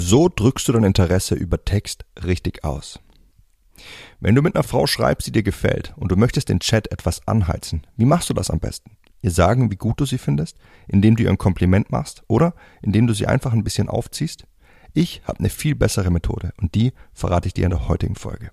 So drückst du dein Interesse über Text richtig aus. Wenn du mit einer Frau schreibst, die dir gefällt und du möchtest den Chat etwas anheizen, wie machst du das am besten? Ihr sagen, wie gut du sie findest, indem du ihr ein Kompliment machst oder indem du sie einfach ein bisschen aufziehst? Ich habe eine viel bessere Methode und die verrate ich dir in der heutigen Folge.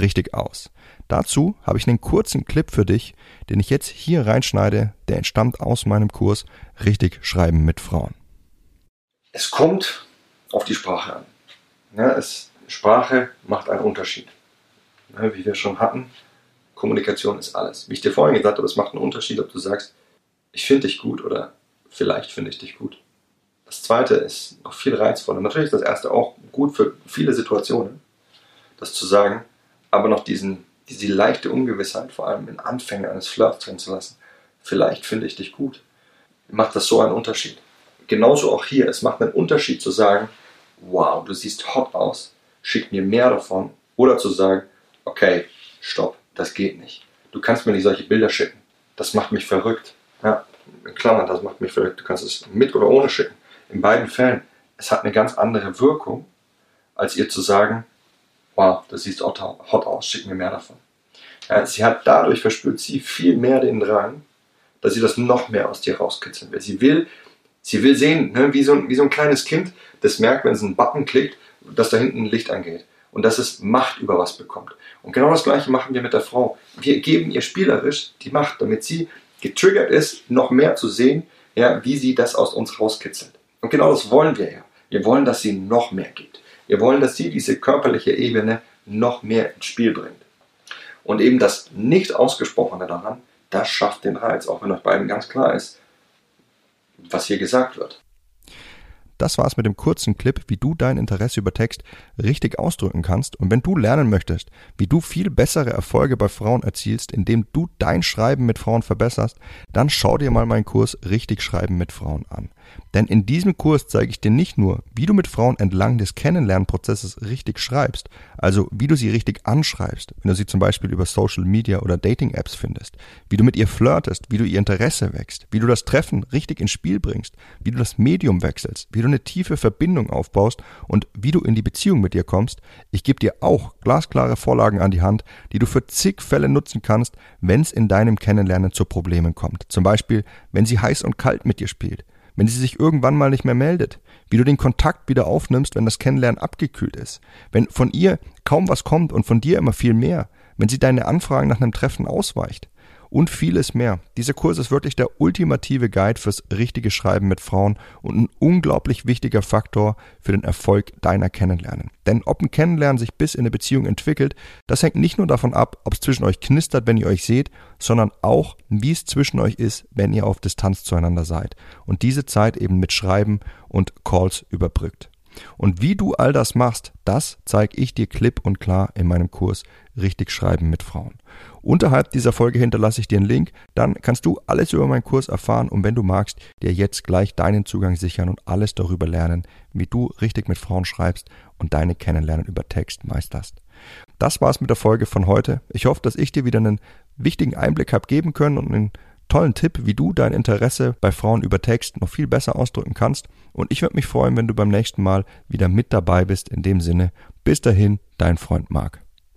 richtig aus? Dazu habe ich einen kurzen Clip für dich, den ich jetzt hier reinschneide, der entstammt aus meinem Kurs Richtig Schreiben mit Frauen. Es kommt auf die Sprache an. Ja, es, Sprache macht einen Unterschied. Ja, wie wir schon hatten, Kommunikation ist alles. Wie ich dir vorhin gesagt habe, es macht einen Unterschied, ob du sagst, ich finde dich gut oder vielleicht finde ich dich gut. Das zweite ist noch viel reizvoller. Natürlich ist das erste auch gut für viele Situationen, das zu sagen, aber noch diesen diese leichte Ungewissheit, vor allem in Anfängen eines Flirts drin zu lassen. Vielleicht finde ich dich gut. Macht das so einen Unterschied. Genauso auch hier. Es macht einen Unterschied zu sagen, wow, du siehst hot aus, schick mir mehr davon. Oder zu sagen, okay, stopp, das geht nicht. Du kannst mir nicht solche Bilder schicken. Das macht mich verrückt. Ja, in Klammern, das macht mich verrückt. Du kannst es mit oder ohne schicken. In beiden Fällen, es hat eine ganz andere Wirkung, als ihr zu sagen, wow, das sieht hot aus, schick mir mehr davon. Ja, sie hat dadurch verspürt sie viel mehr den Drang, dass sie das noch mehr aus dir rauskitzeln will. Sie will, sie will sehen, ne, wie, so ein, wie so ein kleines Kind, das merkt, wenn es einen Button klickt, dass da hinten ein Licht angeht und dass es Macht über was bekommt. Und genau das gleiche machen wir mit der Frau. Wir geben ihr spielerisch die Macht, damit sie getriggert ist, noch mehr zu sehen, ja, wie sie das aus uns rauskitzelt. Und genau das wollen wir ja. Wir wollen, dass sie noch mehr gibt. Wir wollen, dass sie diese körperliche Ebene noch mehr ins Spiel bringt. Und eben das nicht ausgesprochene daran, das schafft den Reiz, auch wenn euch beiden ganz klar ist, was hier gesagt wird. Das war's mit dem kurzen Clip, wie du dein Interesse über Text richtig ausdrücken kannst. Und wenn du lernen möchtest, wie du viel bessere Erfolge bei Frauen erzielst, indem du dein Schreiben mit Frauen verbesserst, dann schau dir mal meinen Kurs Richtig Schreiben mit Frauen an. Denn in diesem Kurs zeige ich dir nicht nur, wie du mit Frauen entlang des Kennenlernprozesses richtig schreibst, also wie du sie richtig anschreibst, wenn du sie zum Beispiel über Social Media oder Dating-Apps findest, wie du mit ihr flirtest, wie du ihr Interesse wächst, wie du das Treffen richtig ins Spiel bringst, wie du das Medium wechselst, wie du eine tiefe Verbindung aufbaust und wie du in die Beziehung mit ihr kommst. Ich gebe dir auch glasklare Vorlagen an die Hand, die du für zig Fälle nutzen kannst, wenn es in deinem Kennenlernen zu Problemen kommt. Zum Beispiel, wenn sie heiß und kalt mit dir spielt wenn sie sich irgendwann mal nicht mehr meldet, wie du den Kontakt wieder aufnimmst, wenn das Kennenlernen abgekühlt ist, wenn von ihr kaum was kommt und von dir immer viel mehr, wenn sie deine Anfragen nach einem Treffen ausweicht, und vieles mehr. Dieser Kurs ist wirklich der ultimative Guide fürs richtige Schreiben mit Frauen und ein unglaublich wichtiger Faktor für den Erfolg deiner Kennenlernen. Denn ob ein Kennenlernen sich bis in eine Beziehung entwickelt, das hängt nicht nur davon ab, ob es zwischen euch knistert, wenn ihr euch seht, sondern auch, wie es zwischen euch ist, wenn ihr auf Distanz zueinander seid. Und diese Zeit eben mit Schreiben und Calls überbrückt. Und wie du all das machst, das zeige ich dir klipp und klar in meinem Kurs Richtig Schreiben mit Frauen. Unterhalb dieser Folge hinterlasse ich dir einen Link, dann kannst du alles über meinen Kurs erfahren und wenn du magst, dir jetzt gleich deinen Zugang sichern und alles darüber lernen, wie du richtig mit Frauen schreibst und deine Kennenlernen über Text meisterst. Das war's mit der Folge von heute. Ich hoffe, dass ich dir wieder einen wichtigen Einblick habe geben können und einen tollen Tipp, wie du dein Interesse bei Frauen über Text noch viel besser ausdrücken kannst. Und ich würde mich freuen, wenn du beim nächsten Mal wieder mit dabei bist. In dem Sinne, bis dahin, dein Freund Marc.